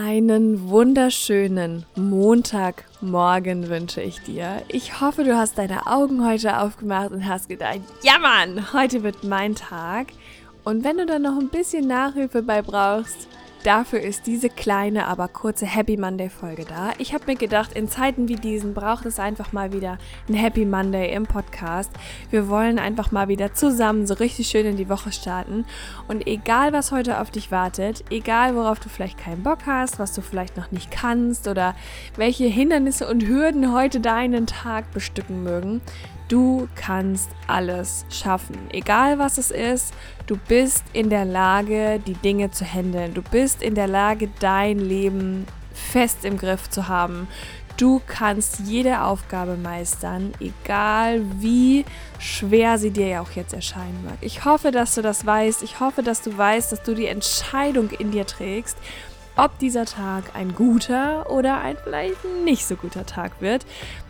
Einen wunderschönen Montagmorgen wünsche ich dir. Ich hoffe, du hast deine Augen heute aufgemacht und hast gedacht, ja Mann, heute wird mein Tag. Und wenn du dann noch ein bisschen Nachhilfe bei brauchst, Dafür ist diese kleine, aber kurze Happy Monday Folge da. Ich habe mir gedacht, in Zeiten wie diesen braucht es einfach mal wieder ein Happy Monday im Podcast. Wir wollen einfach mal wieder zusammen so richtig schön in die Woche starten. Und egal, was heute auf dich wartet, egal, worauf du vielleicht keinen Bock hast, was du vielleicht noch nicht kannst oder welche Hindernisse und Hürden heute deinen Tag bestücken mögen, Du kannst alles schaffen. Egal was es ist, du bist in der Lage, die Dinge zu handeln. Du bist in der Lage, dein Leben fest im Griff zu haben. Du kannst jede Aufgabe meistern, egal wie schwer sie dir ja auch jetzt erscheinen mag. Ich hoffe, dass du das weißt. Ich hoffe, dass du weißt, dass du die Entscheidung in dir trägst, ob dieser Tag ein guter oder ein vielleicht nicht so guter Tag wird.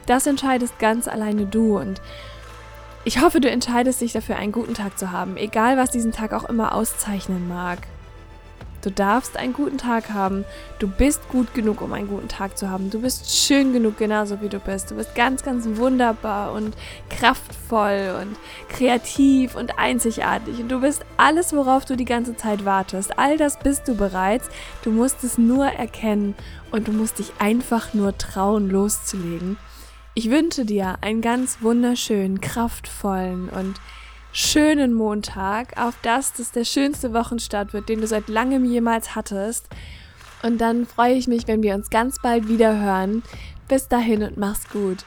Das entscheidest ganz alleine du und ich hoffe, du entscheidest dich dafür, einen guten Tag zu haben, egal was diesen Tag auch immer auszeichnen mag. Du darfst einen guten Tag haben. Du bist gut genug, um einen guten Tag zu haben. Du bist schön genug, genauso wie du bist. Du bist ganz, ganz wunderbar und kraftvoll und kreativ und einzigartig. Und du bist alles, worauf du die ganze Zeit wartest. All das bist du bereits. Du musst es nur erkennen und du musst dich einfach nur trauen, loszulegen. Ich wünsche dir einen ganz wunderschönen, kraftvollen und schönen Montag, auf das das der schönste Wochenstart wird, den du seit langem jemals hattest. Und dann freue ich mich, wenn wir uns ganz bald wieder hören. Bis dahin und mach's gut.